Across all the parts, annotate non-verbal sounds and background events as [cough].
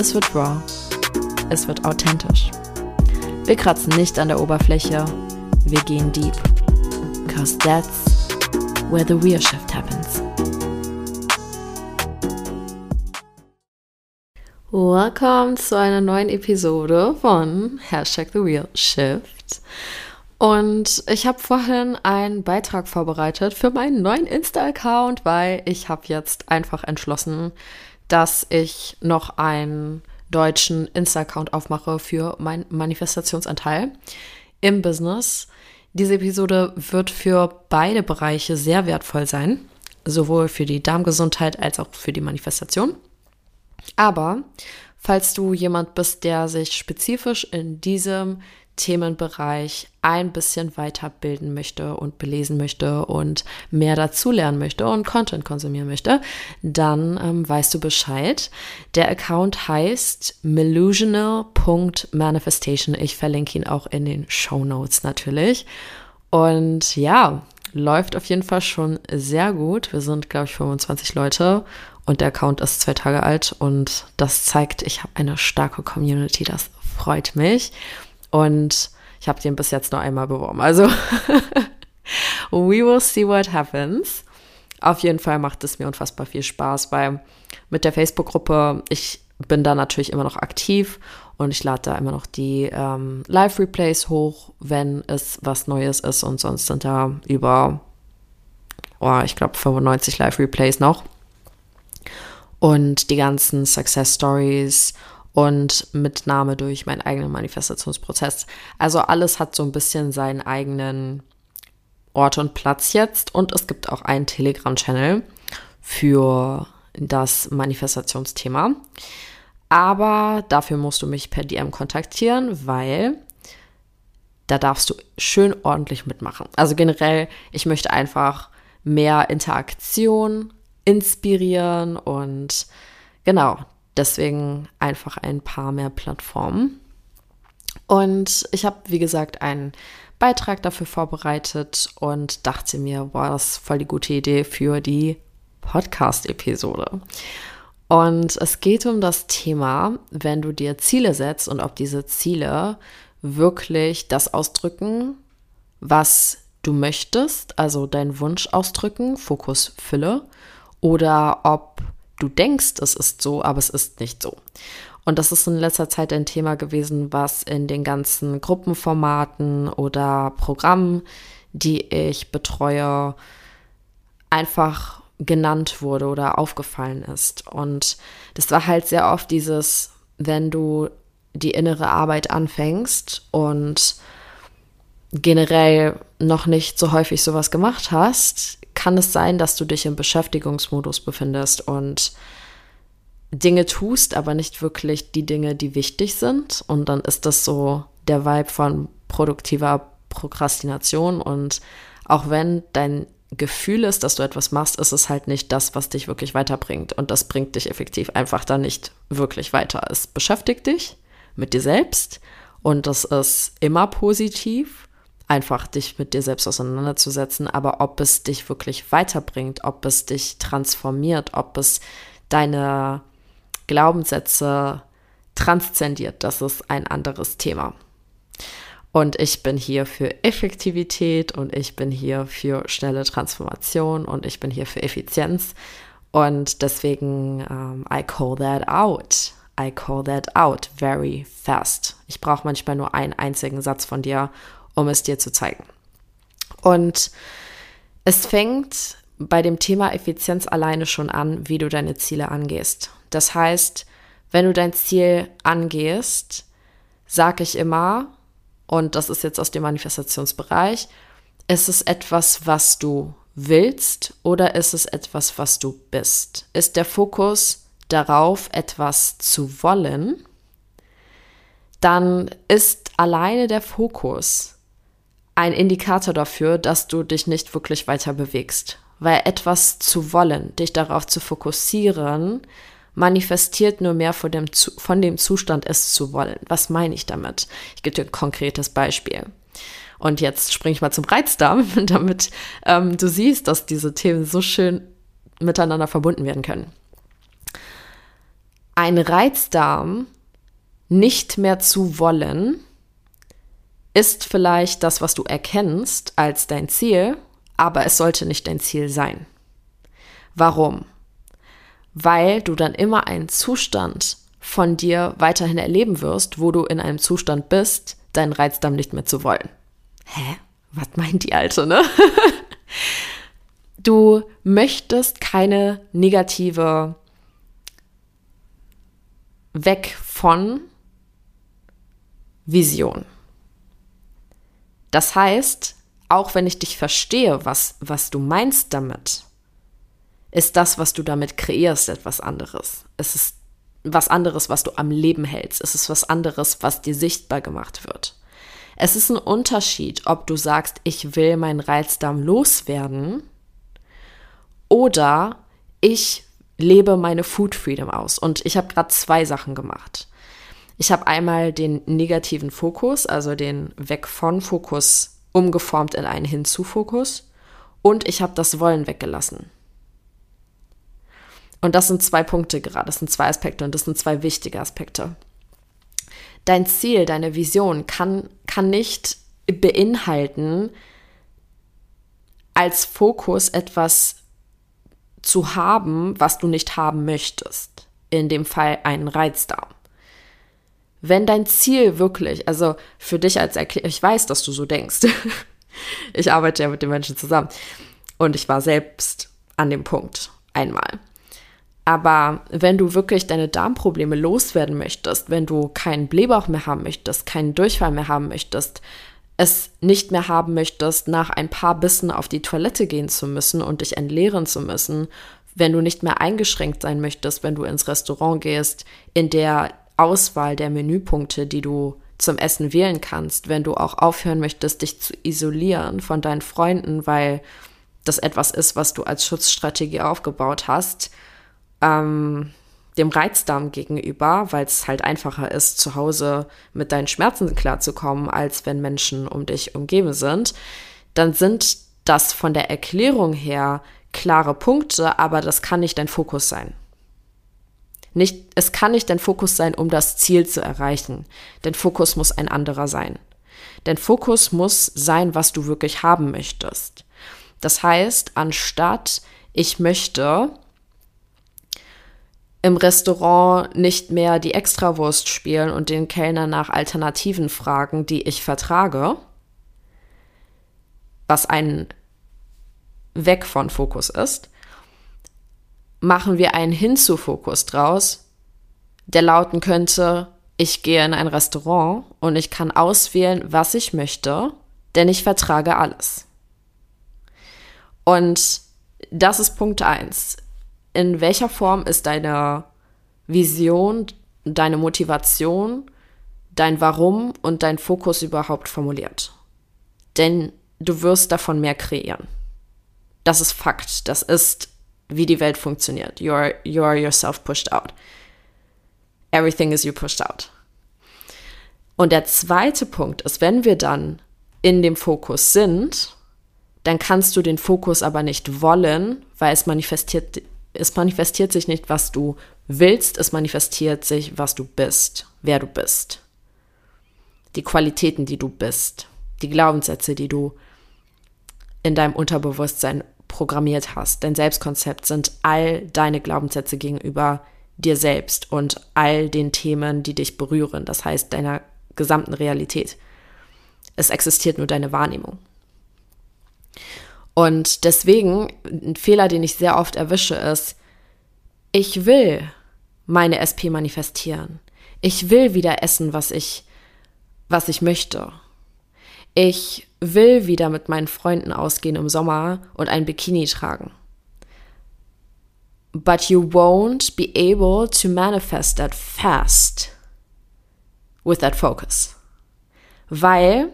es wird raw, es wird authentisch. Wir kratzen nicht an der Oberfläche, wir gehen deep. Cause that's where the real shift happens. Welcome zu einer neuen Episode von Hashtag The Real Shift. Und ich habe vorhin einen Beitrag vorbereitet für meinen neuen Insta-Account, weil ich habe jetzt einfach entschlossen, dass ich noch einen deutschen Insta-Account aufmache für meinen Manifestationsanteil im Business. Diese Episode wird für beide Bereiche sehr wertvoll sein, sowohl für die Darmgesundheit als auch für die Manifestation. Aber falls du jemand bist, der sich spezifisch in diesem Themenbereich ein bisschen weiterbilden möchte und belesen möchte und mehr dazulernen möchte und Content konsumieren möchte, dann ähm, weißt du Bescheid. Der Account heißt melusional.manifestation. Ich verlinke ihn auch in den Show Notes natürlich. Und ja, läuft auf jeden Fall schon sehr gut. Wir sind, glaube ich, 25 Leute und der Account ist zwei Tage alt und das zeigt, ich habe eine starke Community. Das freut mich. Und ich habe den bis jetzt nur einmal beworben. Also, [laughs] we will see what happens. Auf jeden Fall macht es mir unfassbar viel Spaß, weil mit der Facebook-Gruppe, ich bin da natürlich immer noch aktiv und ich lade da immer noch die ähm, Live-Replays hoch, wenn es was Neues ist und sonst sind da über, oh, ich glaube 95 Live-Replays noch. Und die ganzen Success Stories und Mitnahme durch meinen eigenen Manifestationsprozess. Also alles hat so ein bisschen seinen eigenen Ort und Platz jetzt und es gibt auch einen Telegram-Channel für das Manifestationsthema. Aber dafür musst du mich per DM kontaktieren, weil da darfst du schön ordentlich mitmachen. Also generell, ich möchte einfach mehr Interaktion inspirieren und genau, Deswegen einfach ein paar mehr Plattformen. Und ich habe, wie gesagt, einen Beitrag dafür vorbereitet und dachte mir, boah, das ist voll die gute Idee für die Podcast-Episode. Und es geht um das Thema, wenn du dir Ziele setzt und ob diese Ziele wirklich das ausdrücken, was du möchtest, also deinen Wunsch ausdrücken, Fokus Fülle, oder ob du denkst, es ist so, aber es ist nicht so. Und das ist in letzter Zeit ein Thema gewesen, was in den ganzen Gruppenformaten oder Programmen, die ich betreue, einfach genannt wurde oder aufgefallen ist. Und das war halt sehr oft dieses, wenn du die innere Arbeit anfängst und generell noch nicht so häufig sowas gemacht hast, kann es sein, dass du dich im Beschäftigungsmodus befindest und Dinge tust, aber nicht wirklich die Dinge, die wichtig sind. Und dann ist das so der Vibe von produktiver Prokrastination. Und auch wenn dein Gefühl ist, dass du etwas machst, ist es halt nicht das, was dich wirklich weiterbringt. Und das bringt dich effektiv einfach dann nicht wirklich weiter. Es beschäftigt dich mit dir selbst und das ist immer positiv einfach dich mit dir selbst auseinanderzusetzen, aber ob es dich wirklich weiterbringt, ob es dich transformiert, ob es deine Glaubenssätze transzendiert, das ist ein anderes Thema. Und ich bin hier für Effektivität und ich bin hier für schnelle Transformation und ich bin hier für Effizienz. Und deswegen, um, I call that out. I call that out very fast. Ich brauche manchmal nur einen einzigen Satz von dir, um es dir zu zeigen. Und es fängt bei dem Thema Effizienz alleine schon an, wie du deine Ziele angehst. Das heißt, wenn du dein Ziel angehst, sage ich immer, und das ist jetzt aus dem Manifestationsbereich, ist es etwas, was du willst oder ist es etwas, was du bist? Ist der Fokus darauf, etwas zu wollen, dann ist alleine der Fokus ein Indikator dafür, dass du dich nicht wirklich weiter bewegst. Weil etwas zu wollen, dich darauf zu fokussieren, manifestiert nur mehr von dem, von dem Zustand, es zu wollen. Was meine ich damit? Ich gebe dir ein konkretes Beispiel. Und jetzt springe ich mal zum Reizdarm, [laughs] damit ähm, du siehst, dass diese Themen so schön miteinander verbunden werden können. Ein Reizdarm nicht mehr zu wollen, ist vielleicht das, was du erkennst als dein Ziel, aber es sollte nicht dein Ziel sein. Warum? Weil du dann immer einen Zustand von dir weiterhin erleben wirst, wo du in einem Zustand bist, deinen Reizdarm nicht mehr zu wollen. Hä? Was meint die Alte, ne? [laughs] du möchtest keine negative weg von Vision. Das heißt, auch wenn ich dich verstehe, was, was du meinst damit, ist das, was du damit kreierst, etwas anderes. Es ist was anderes, was du am Leben hältst. Es ist was anderes, was dir sichtbar gemacht wird. Es ist ein Unterschied, ob du sagst, ich will meinen Reizdarm loswerden oder ich lebe meine Food Freedom aus. Und ich habe gerade zwei Sachen gemacht. Ich habe einmal den negativen Fokus, also den Weg von Fokus umgeformt in einen Hinzu-Fokus und ich habe das Wollen weggelassen. Und das sind zwei Punkte gerade, das sind zwei Aspekte und das sind zwei wichtige Aspekte. Dein Ziel, deine Vision kann, kann nicht beinhalten, als Fokus etwas zu haben, was du nicht haben möchtest. In dem Fall einen Reizdarm. Wenn dein Ziel wirklich, also für dich als Erklärung, ich weiß, dass du so denkst. [laughs] ich arbeite ja mit den Menschen zusammen. Und ich war selbst an dem Punkt einmal. Aber wenn du wirklich deine Darmprobleme loswerden möchtest, wenn du keinen Blähbauch mehr haben möchtest, keinen Durchfall mehr haben möchtest, es nicht mehr haben möchtest, nach ein paar Bissen auf die Toilette gehen zu müssen und dich entleeren zu müssen, wenn du nicht mehr eingeschränkt sein möchtest, wenn du ins Restaurant gehst, in der Auswahl der Menüpunkte, die du zum Essen wählen kannst, wenn du auch aufhören möchtest, dich zu isolieren von deinen Freunden, weil das etwas ist, was du als Schutzstrategie aufgebaut hast, ähm, dem Reizdarm gegenüber, weil es halt einfacher ist, zu Hause mit deinen Schmerzen klarzukommen, als wenn Menschen um dich umgeben sind, dann sind das von der Erklärung her klare Punkte, aber das kann nicht dein Fokus sein. Nicht, es kann nicht dein Fokus sein, um das Ziel zu erreichen. Dein Fokus muss ein anderer sein. Dein Fokus muss sein, was du wirklich haben möchtest. Das heißt, anstatt ich möchte im Restaurant nicht mehr die Extrawurst spielen und den Kellner nach Alternativen fragen, die ich vertrage, was ein Weg von Fokus ist, machen wir einen Hinzu-Fokus draus, der lauten könnte, ich gehe in ein Restaurant und ich kann auswählen, was ich möchte, denn ich vertrage alles. Und das ist Punkt 1. In welcher Form ist deine Vision, deine Motivation, dein Warum und dein Fokus überhaupt formuliert? Denn du wirst davon mehr kreieren. Das ist Fakt. Das ist wie die Welt funktioniert. You are, you are yourself pushed out. Everything is you pushed out. Und der zweite Punkt ist, wenn wir dann in dem Fokus sind, dann kannst du den Fokus aber nicht wollen, weil es manifestiert, es manifestiert sich nicht, was du willst, es manifestiert sich, was du bist, wer du bist. Die Qualitäten, die du bist, die Glaubenssätze, die du in deinem Unterbewusstsein programmiert hast. Dein Selbstkonzept sind all deine Glaubenssätze gegenüber dir selbst und all den Themen, die dich berühren, das heißt deiner gesamten Realität. Es existiert nur deine Wahrnehmung. Und deswegen, ein Fehler, den ich sehr oft erwische, ist, ich will meine SP manifestieren. Ich will wieder essen, was ich, was ich möchte. Ich will wieder mit meinen Freunden ausgehen im Sommer und ein Bikini tragen. but you won't be able to manifest that fast with that focus. Weil,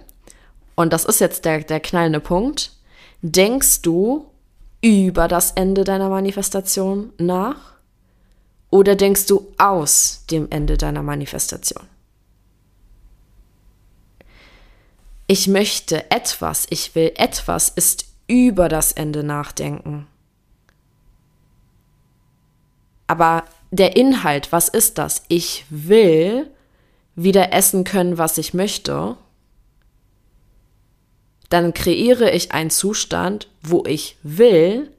und das ist jetzt der, der knallende Punkt, denkst du über das Ende deiner Manifestation nach oder denkst du aus dem Ende deiner Manifestation? Ich möchte etwas, ich will etwas, ist über das Ende nachdenken. Aber der Inhalt, was ist das? Ich will wieder essen können, was ich möchte. Dann kreiere ich einen Zustand, wo ich will,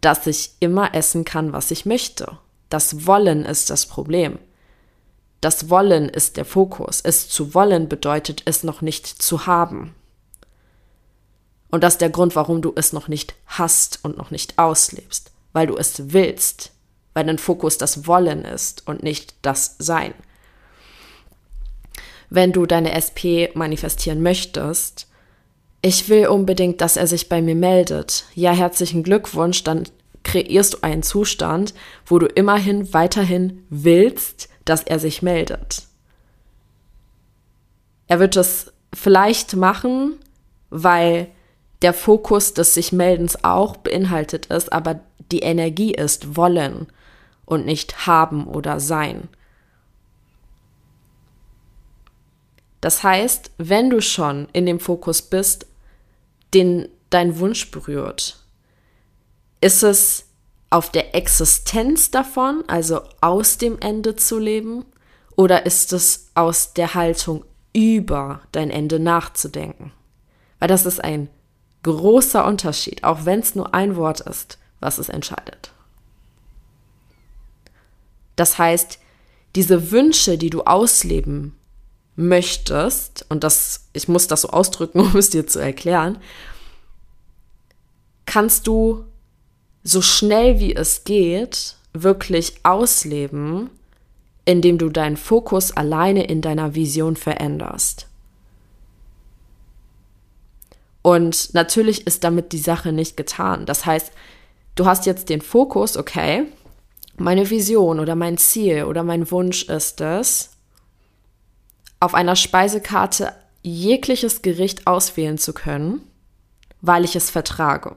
dass ich immer essen kann, was ich möchte. Das Wollen ist das Problem. Das Wollen ist der Fokus. Es zu wollen bedeutet, es noch nicht zu haben. Und das ist der Grund, warum du es noch nicht hast und noch nicht auslebst, weil du es willst, weil dein Fokus das Wollen ist und nicht das Sein. Wenn du deine SP manifestieren möchtest, ich will unbedingt, dass er sich bei mir meldet. Ja, herzlichen Glückwunsch, dann kreierst du einen Zustand, wo du immerhin weiterhin willst, dass er sich meldet. Er wird es vielleicht machen, weil der Fokus des sich Meldens auch beinhaltet ist, aber die Energie ist wollen und nicht haben oder sein. Das heißt, wenn du schon in dem Fokus bist, den dein Wunsch berührt, ist es auf der Existenz davon, also aus dem Ende zu leben, oder ist es aus der Haltung über dein Ende nachzudenken? Weil das ist ein großer Unterschied, auch wenn es nur ein Wort ist, was es entscheidet. Das heißt, diese Wünsche, die du ausleben möchtest, und das, ich muss das so ausdrücken, [laughs] um es dir zu erklären, kannst du so schnell wie es geht wirklich ausleben, indem du deinen Fokus alleine in deiner Vision veränderst. Und natürlich ist damit die Sache nicht getan. Das heißt, du hast jetzt den Fokus, okay, meine Vision oder mein Ziel oder mein Wunsch ist es, auf einer Speisekarte jegliches Gericht auswählen zu können, weil ich es vertrage.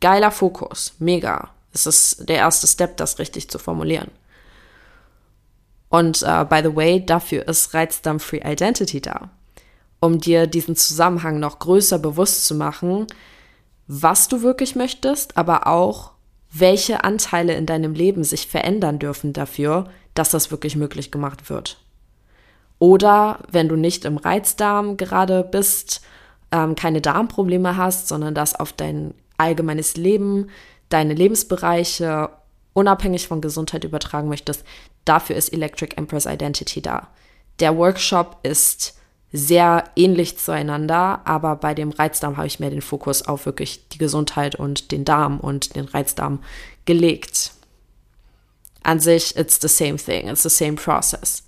Geiler Fokus, mega. Es ist der erste Step, das richtig zu formulieren. Und uh, by the way, dafür ist Reizdarm Free Identity da, um dir diesen Zusammenhang noch größer bewusst zu machen, was du wirklich möchtest, aber auch, welche Anteile in deinem Leben sich verändern dürfen dafür, dass das wirklich möglich gemacht wird. Oder wenn du nicht im Reizdarm gerade bist, ähm, keine Darmprobleme hast, sondern das auf dein allgemeines Leben, deine Lebensbereiche unabhängig von Gesundheit übertragen möchtest, dafür ist Electric Empress Identity da. Der Workshop ist sehr ähnlich zueinander, aber bei dem Reizdarm habe ich mehr den Fokus auf wirklich die Gesundheit und den Darm und den Reizdarm gelegt. An sich, it's the same thing, it's the same process.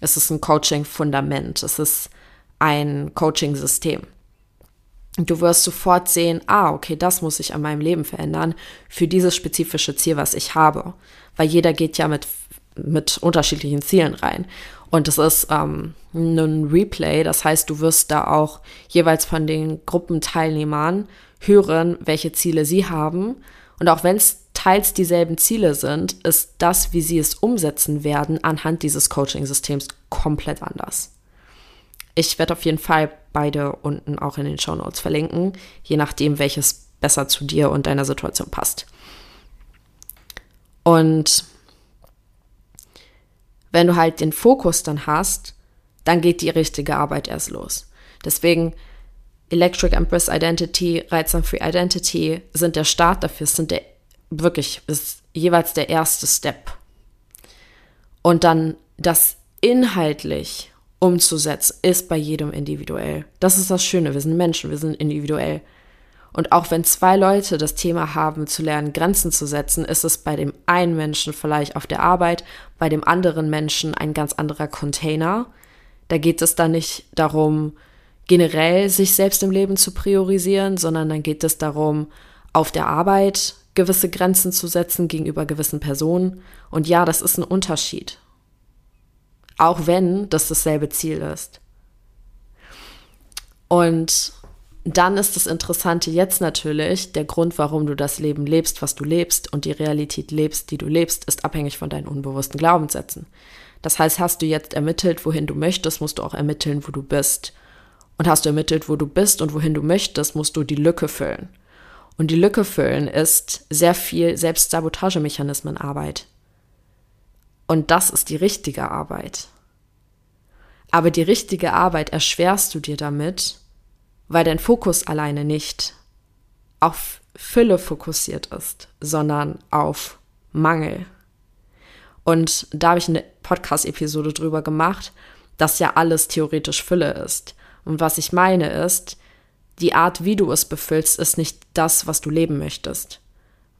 Es ist ein Coaching-Fundament, es ist ein Coaching-System. Du wirst sofort sehen, ah, okay, das muss ich an meinem Leben verändern für dieses spezifische Ziel, was ich habe. Weil jeder geht ja mit, mit unterschiedlichen Zielen rein. Und es ist ähm, ein Replay, das heißt, du wirst da auch jeweils von den Gruppenteilnehmern hören, welche Ziele sie haben. Und auch wenn es teils dieselben Ziele sind, ist das, wie sie es umsetzen werden, anhand dieses Coaching-Systems komplett anders. Ich werde auf jeden Fall beide unten auch in den Show Notes verlinken, je nachdem, welches besser zu dir und deiner Situation passt. Und wenn du halt den Fokus dann hast, dann geht die richtige Arbeit erst los. Deswegen Electric Empress Identity, Reizsam Free Identity sind der Start dafür, sind der wirklich ist jeweils der erste Step. Und dann das inhaltlich umzusetzen, ist bei jedem individuell. Das ist das Schöne, wir sind Menschen, wir sind individuell. Und auch wenn zwei Leute das Thema haben, zu lernen, Grenzen zu setzen, ist es bei dem einen Menschen vielleicht auf der Arbeit, bei dem anderen Menschen ein ganz anderer Container. Da geht es dann nicht darum, generell sich selbst im Leben zu priorisieren, sondern dann geht es darum, auf der Arbeit gewisse Grenzen zu setzen gegenüber gewissen Personen. Und ja, das ist ein Unterschied. Auch wenn das dasselbe Ziel ist. Und dann ist das Interessante jetzt natürlich, der Grund, warum du das Leben lebst, was du lebst und die Realität lebst, die du lebst, ist abhängig von deinen unbewussten Glaubenssätzen. Das heißt, hast du jetzt ermittelt, wohin du möchtest, musst du auch ermitteln, wo du bist. Und hast du ermittelt, wo du bist und wohin du möchtest, musst du die Lücke füllen. Und die Lücke füllen ist sehr viel Selbstsabotagemechanismenarbeit. Und das ist die richtige Arbeit. Aber die richtige Arbeit erschwerst du dir damit, weil dein Fokus alleine nicht auf Fülle fokussiert ist, sondern auf Mangel. Und da habe ich eine Podcast-Episode drüber gemacht, dass ja alles theoretisch Fülle ist. Und was ich meine ist, die Art, wie du es befüllst, ist nicht das, was du leben möchtest.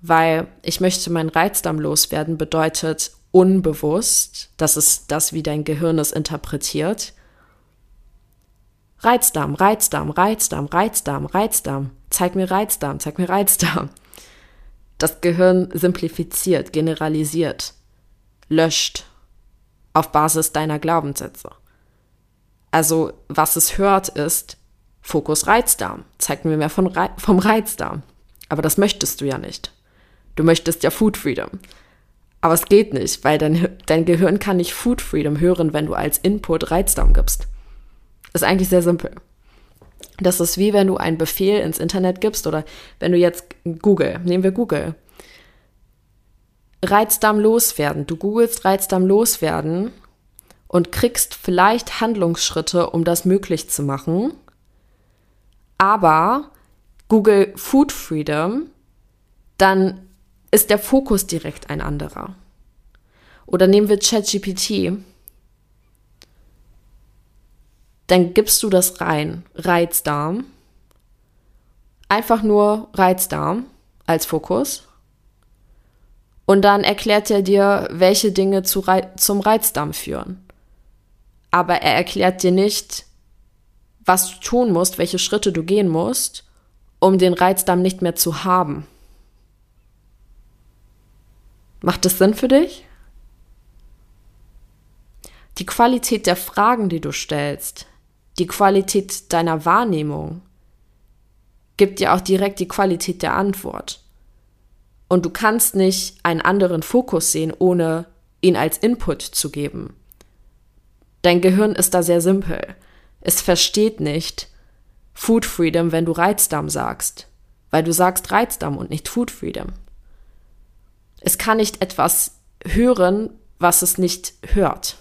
Weil ich möchte meinen Reizdarm loswerden, bedeutet unbewusst, das ist das, wie dein Gehirn es interpretiert. Reizdarm, Reizdarm, Reizdarm, Reizdarm, Reizdarm. Zeig mir Reizdarm, zeig mir Reizdarm. Das Gehirn simplifiziert, generalisiert, löscht auf Basis deiner Glaubenssätze. Also, was es hört, ist Fokus Reizdarm. Zeig mir mehr von Re vom Reizdarm. Aber das möchtest du ja nicht. Du möchtest ja Food Freedom. Aber es geht nicht, weil dein, dein Gehirn kann nicht Food Freedom hören, wenn du als Input Reizdarm gibst. Ist eigentlich sehr simpel. Das ist wie wenn du einen Befehl ins Internet gibst oder wenn du jetzt Google, nehmen wir Google. Reizdarm loswerden. Du googelst Reizdarm loswerden und kriegst vielleicht Handlungsschritte, um das möglich zu machen. Aber Google Food Freedom, dann ist der Fokus direkt ein anderer. Oder nehmen wir ChatGPT. Dann gibst du das rein, Reizdarm. Einfach nur Reizdarm als Fokus. Und dann erklärt er dir, welche Dinge zu Re zum Reizdarm führen aber er erklärt dir nicht, was du tun musst, welche Schritte du gehen musst, um den Reizdarm nicht mehr zu haben. Macht das Sinn für dich? Die Qualität der Fragen, die du stellst, die Qualität deiner Wahrnehmung, gibt dir auch direkt die Qualität der Antwort. Und du kannst nicht einen anderen Fokus sehen, ohne ihn als Input zu geben. Dein Gehirn ist da sehr simpel. Es versteht nicht Food Freedom, wenn du Reizdarm sagst, weil du sagst Reizdarm und nicht Food Freedom. Es kann nicht etwas hören, was es nicht hört.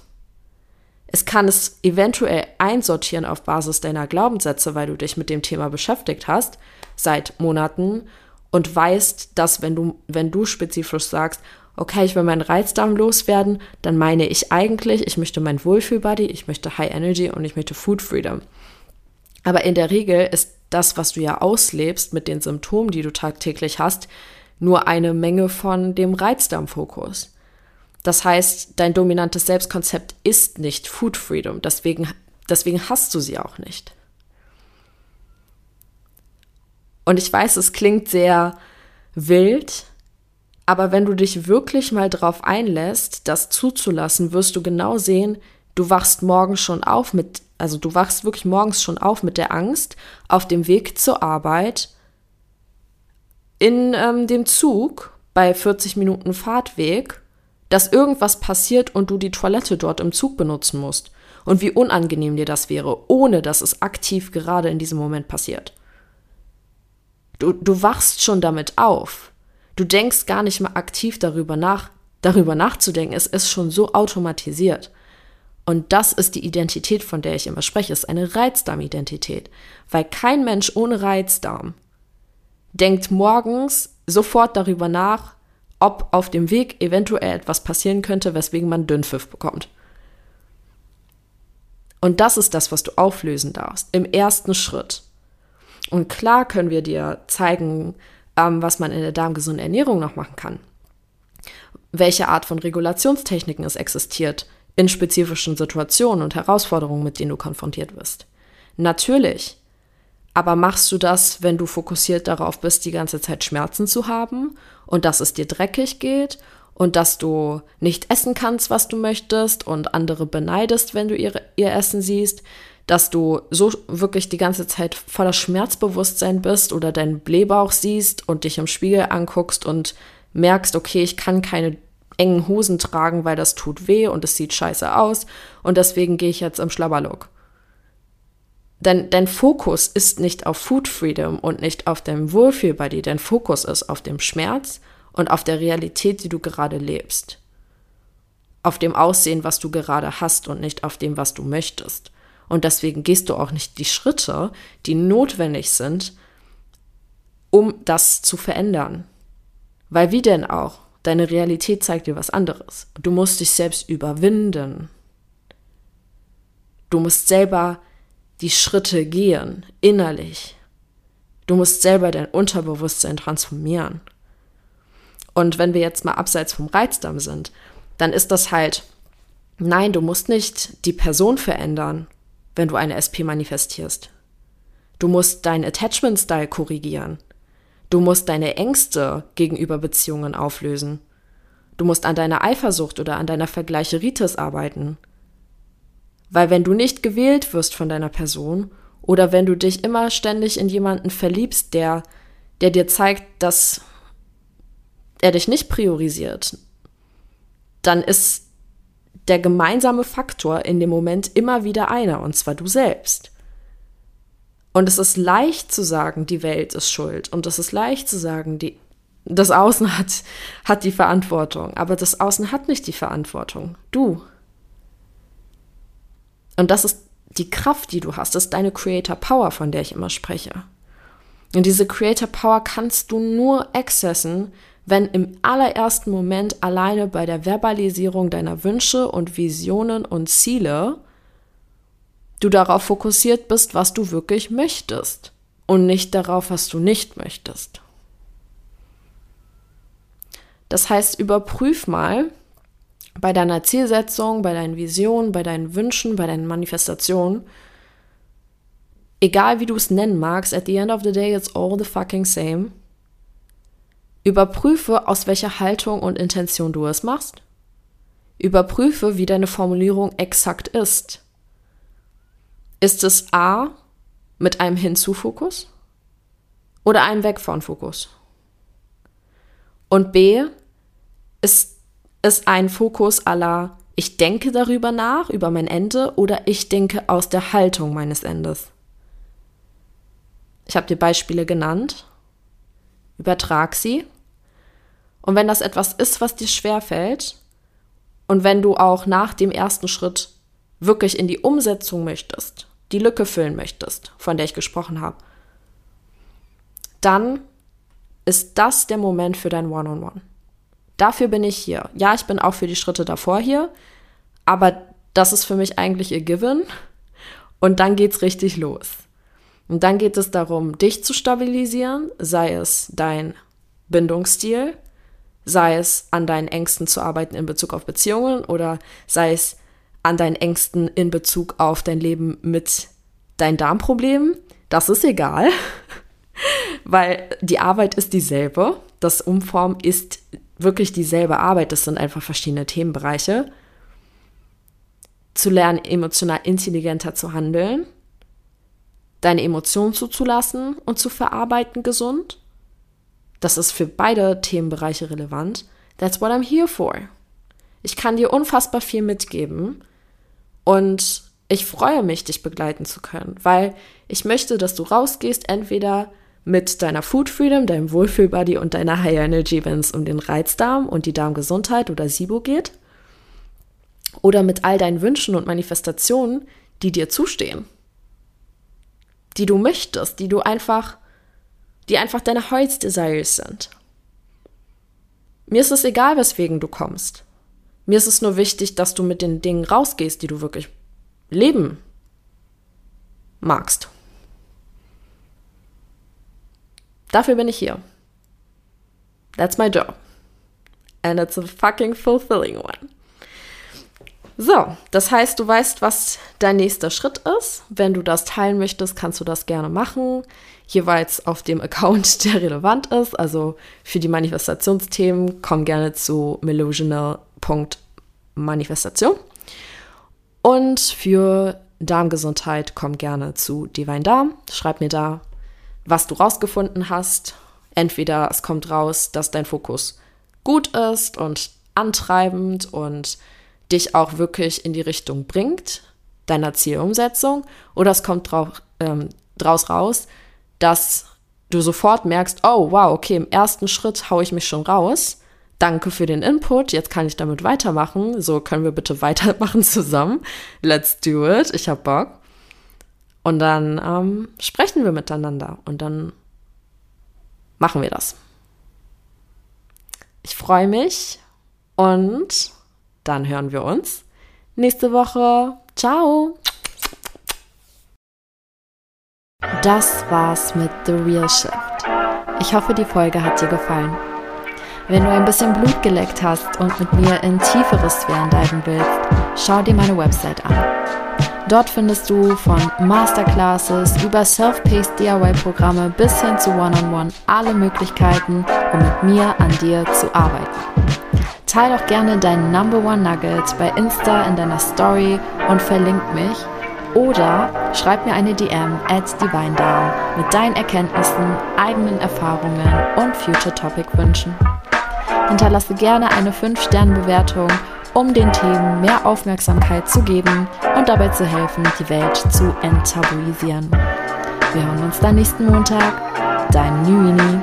Es kann es eventuell einsortieren auf Basis deiner Glaubenssätze, weil du dich mit dem Thema beschäftigt hast seit Monaten und weißt, dass wenn du, wenn du spezifisch sagst, okay, ich will meinen Reizdarm loswerden, dann meine ich eigentlich, ich möchte mein Wohlfühlbody, ich möchte High Energy und ich möchte Food Freedom. Aber in der Regel ist das, was du ja auslebst mit den Symptomen, die du tagtäglich hast, nur eine Menge von dem Reizdarmfokus. Das heißt, dein dominantes Selbstkonzept ist nicht Food Freedom, deswegen, deswegen hast du sie auch nicht. Und ich weiß, es klingt sehr wild, aber wenn du dich wirklich mal drauf einlässt, das zuzulassen, wirst du genau sehen, du wachst morgens schon auf mit, also du wachst wirklich morgens schon auf mit der Angst auf dem Weg zur Arbeit, in ähm, dem Zug bei 40 Minuten Fahrtweg, dass irgendwas passiert und du die Toilette dort im Zug benutzen musst. Und wie unangenehm dir das wäre, ohne dass es aktiv gerade in diesem Moment passiert. Du, du wachst schon damit auf. Du denkst gar nicht mal aktiv darüber nach, darüber nachzudenken. Es ist schon so automatisiert. Und das ist die Identität, von der ich immer spreche. Es ist eine Reizdarmidentität. Weil kein Mensch ohne Reizdarm denkt morgens sofort darüber nach, ob auf dem Weg eventuell etwas passieren könnte, weswegen man Dünnpfiff bekommt. Und das ist das, was du auflösen darfst im ersten Schritt. Und klar können wir dir zeigen, ähm, was man in der darmgesunden Ernährung noch machen kann. Welche Art von Regulationstechniken es existiert in spezifischen Situationen und Herausforderungen, mit denen du konfrontiert wirst. Natürlich. Aber machst du das, wenn du fokussiert darauf bist, die ganze Zeit Schmerzen zu haben und dass es dir dreckig geht und dass du nicht essen kannst, was du möchtest und andere beneidest, wenn du ihr, ihr Essen siehst, dass du so wirklich die ganze Zeit voller Schmerzbewusstsein bist oder deinen Blähbauch siehst und dich im Spiegel anguckst und merkst, okay, ich kann keine engen Hosen tragen, weil das tut weh und es sieht scheiße aus und deswegen gehe ich jetzt im Schlabberlook. Denn dein Fokus ist nicht auf Food Freedom und nicht auf dem Wohlfühlbody. Dein Fokus ist auf dem Schmerz und auf der Realität, die du gerade lebst. Auf dem Aussehen, was du gerade hast und nicht auf dem, was du möchtest. Und deswegen gehst du auch nicht die Schritte, die notwendig sind, um das zu verändern. Weil wie denn auch? Deine Realität zeigt dir was anderes. Du musst dich selbst überwinden. Du musst selber die Schritte gehen, innerlich. Du musst selber dein Unterbewusstsein transformieren. Und wenn wir jetzt mal abseits vom Reizdarm sind, dann ist das halt, nein, du musst nicht die Person verändern, wenn du eine SP manifestierst. Du musst deinen Attachment-Style korrigieren. Du musst deine Ängste gegenüber Beziehungen auflösen. Du musst an deiner Eifersucht oder an deiner Vergleicheritis arbeiten. Weil wenn du nicht gewählt wirst von deiner Person oder wenn du dich immer ständig in jemanden verliebst, der, der dir zeigt, dass er dich nicht priorisiert, dann ist der gemeinsame Faktor in dem Moment immer wieder einer, und zwar du selbst. Und es ist leicht zu sagen, die Welt ist schuld. Und es ist leicht zu sagen, die, das Außen hat, hat die Verantwortung. Aber das Außen hat nicht die Verantwortung. Du. Und das ist die Kraft, die du hast. Das ist deine Creator Power, von der ich immer spreche. Und diese Creator Power kannst du nur accessen, wenn im allerersten Moment alleine bei der Verbalisierung deiner Wünsche und Visionen und Ziele du darauf fokussiert bist, was du wirklich möchtest und nicht darauf, was du nicht möchtest. Das heißt, überprüf mal bei deiner Zielsetzung, bei deinen Visionen, bei deinen Wünschen, bei deinen Manifestationen, egal wie du es nennen magst, at the end of the day it's all the fucking same Überprüfe, aus welcher Haltung und Intention du es machst. Überprüfe, wie deine Formulierung exakt ist. Ist es A mit einem Hinzufokus oder einem Weg von Fokus? Und B ist es ein Fokus aller ich denke darüber nach, über mein Ende, oder ich denke aus der Haltung meines Endes. Ich habe dir Beispiele genannt. Übertrag sie und wenn das etwas ist, was dir schwerfällt, und wenn du auch nach dem ersten Schritt wirklich in die Umsetzung möchtest, die Lücke füllen möchtest, von der ich gesprochen habe, dann ist das der Moment für dein One-on-One. -on -One. Dafür bin ich hier. Ja, ich bin auch für die Schritte davor hier, aber das ist für mich eigentlich ihr Given. Und dann geht's richtig los. Und dann geht es darum, dich zu stabilisieren, sei es dein Bindungsstil, sei es an deinen Ängsten zu arbeiten in Bezug auf Beziehungen oder sei es an deinen Ängsten in Bezug auf dein Leben mit deinen Darmproblemen. Das ist egal, [laughs] weil die Arbeit ist dieselbe. Das Umform ist wirklich dieselbe Arbeit. Das sind einfach verschiedene Themenbereiche. Zu lernen, emotional intelligenter zu handeln, deine Emotionen zuzulassen und zu verarbeiten gesund das ist für beide Themenbereiche relevant. That's what I'm here for. Ich kann dir unfassbar viel mitgeben und ich freue mich, dich begleiten zu können, weil ich möchte, dass du rausgehst, entweder mit deiner Food Freedom, deinem Wohlfühlbody und deiner High Energy, wenn es um den Reizdarm und die Darmgesundheit oder SIBO geht, oder mit all deinen Wünschen und Manifestationen, die dir zustehen, die du möchtest, die du einfach die einfach deine Heart's Desires sind. Mir ist es egal, weswegen du kommst. Mir ist es nur wichtig, dass du mit den Dingen rausgehst, die du wirklich leben magst. Dafür bin ich hier. That's my job. And it's a fucking fulfilling one. So, das heißt, du weißt, was dein nächster Schritt ist. Wenn du das teilen möchtest, kannst du das gerne machen. Jeweils auf dem Account, [laughs] der relevant ist. Also für die Manifestationsthemen, komm gerne zu melusional.manifestation. Und für Darmgesundheit, komm gerne zu Divine Darm. Schreib mir da, was du rausgefunden hast. Entweder es kommt raus, dass dein Fokus gut ist und antreibend und dich auch wirklich in die Richtung bringt, deiner Zielumsetzung, oder es kommt drauf, ähm, draus raus, dass du sofort merkst, oh wow, okay, im ersten Schritt haue ich mich schon raus. Danke für den Input, jetzt kann ich damit weitermachen. So können wir bitte [laughs] weitermachen zusammen. Let's do it. Ich hab Bock. Und dann ähm, sprechen wir miteinander und dann machen wir das. Ich freue mich und dann hören wir uns nächste Woche. Ciao! Das war's mit The Real Shift. Ich hoffe, die Folge hat dir gefallen. Wenn du ein bisschen Blut geleckt hast und mit mir in tiefere Sphären diven willst, schau dir meine Website an. Dort findest du von Masterclasses über Self-Paced DIY-Programme bis hin zu One-on-One -on -One alle Möglichkeiten, um mit mir an dir zu arbeiten. Teil auch gerne deinen Number One Nugget bei Insta in deiner Story und verlink mich. Oder schreib mir eine DM at Divine Down mit deinen Erkenntnissen, eigenen Erfahrungen und Future Topic Wünschen. Hinterlasse gerne eine 5-Sterne-Bewertung, um den Themen mehr Aufmerksamkeit zu geben und dabei zu helfen, die Welt zu enttabuisieren. Wir hören uns dann nächsten Montag. Dein Nüini.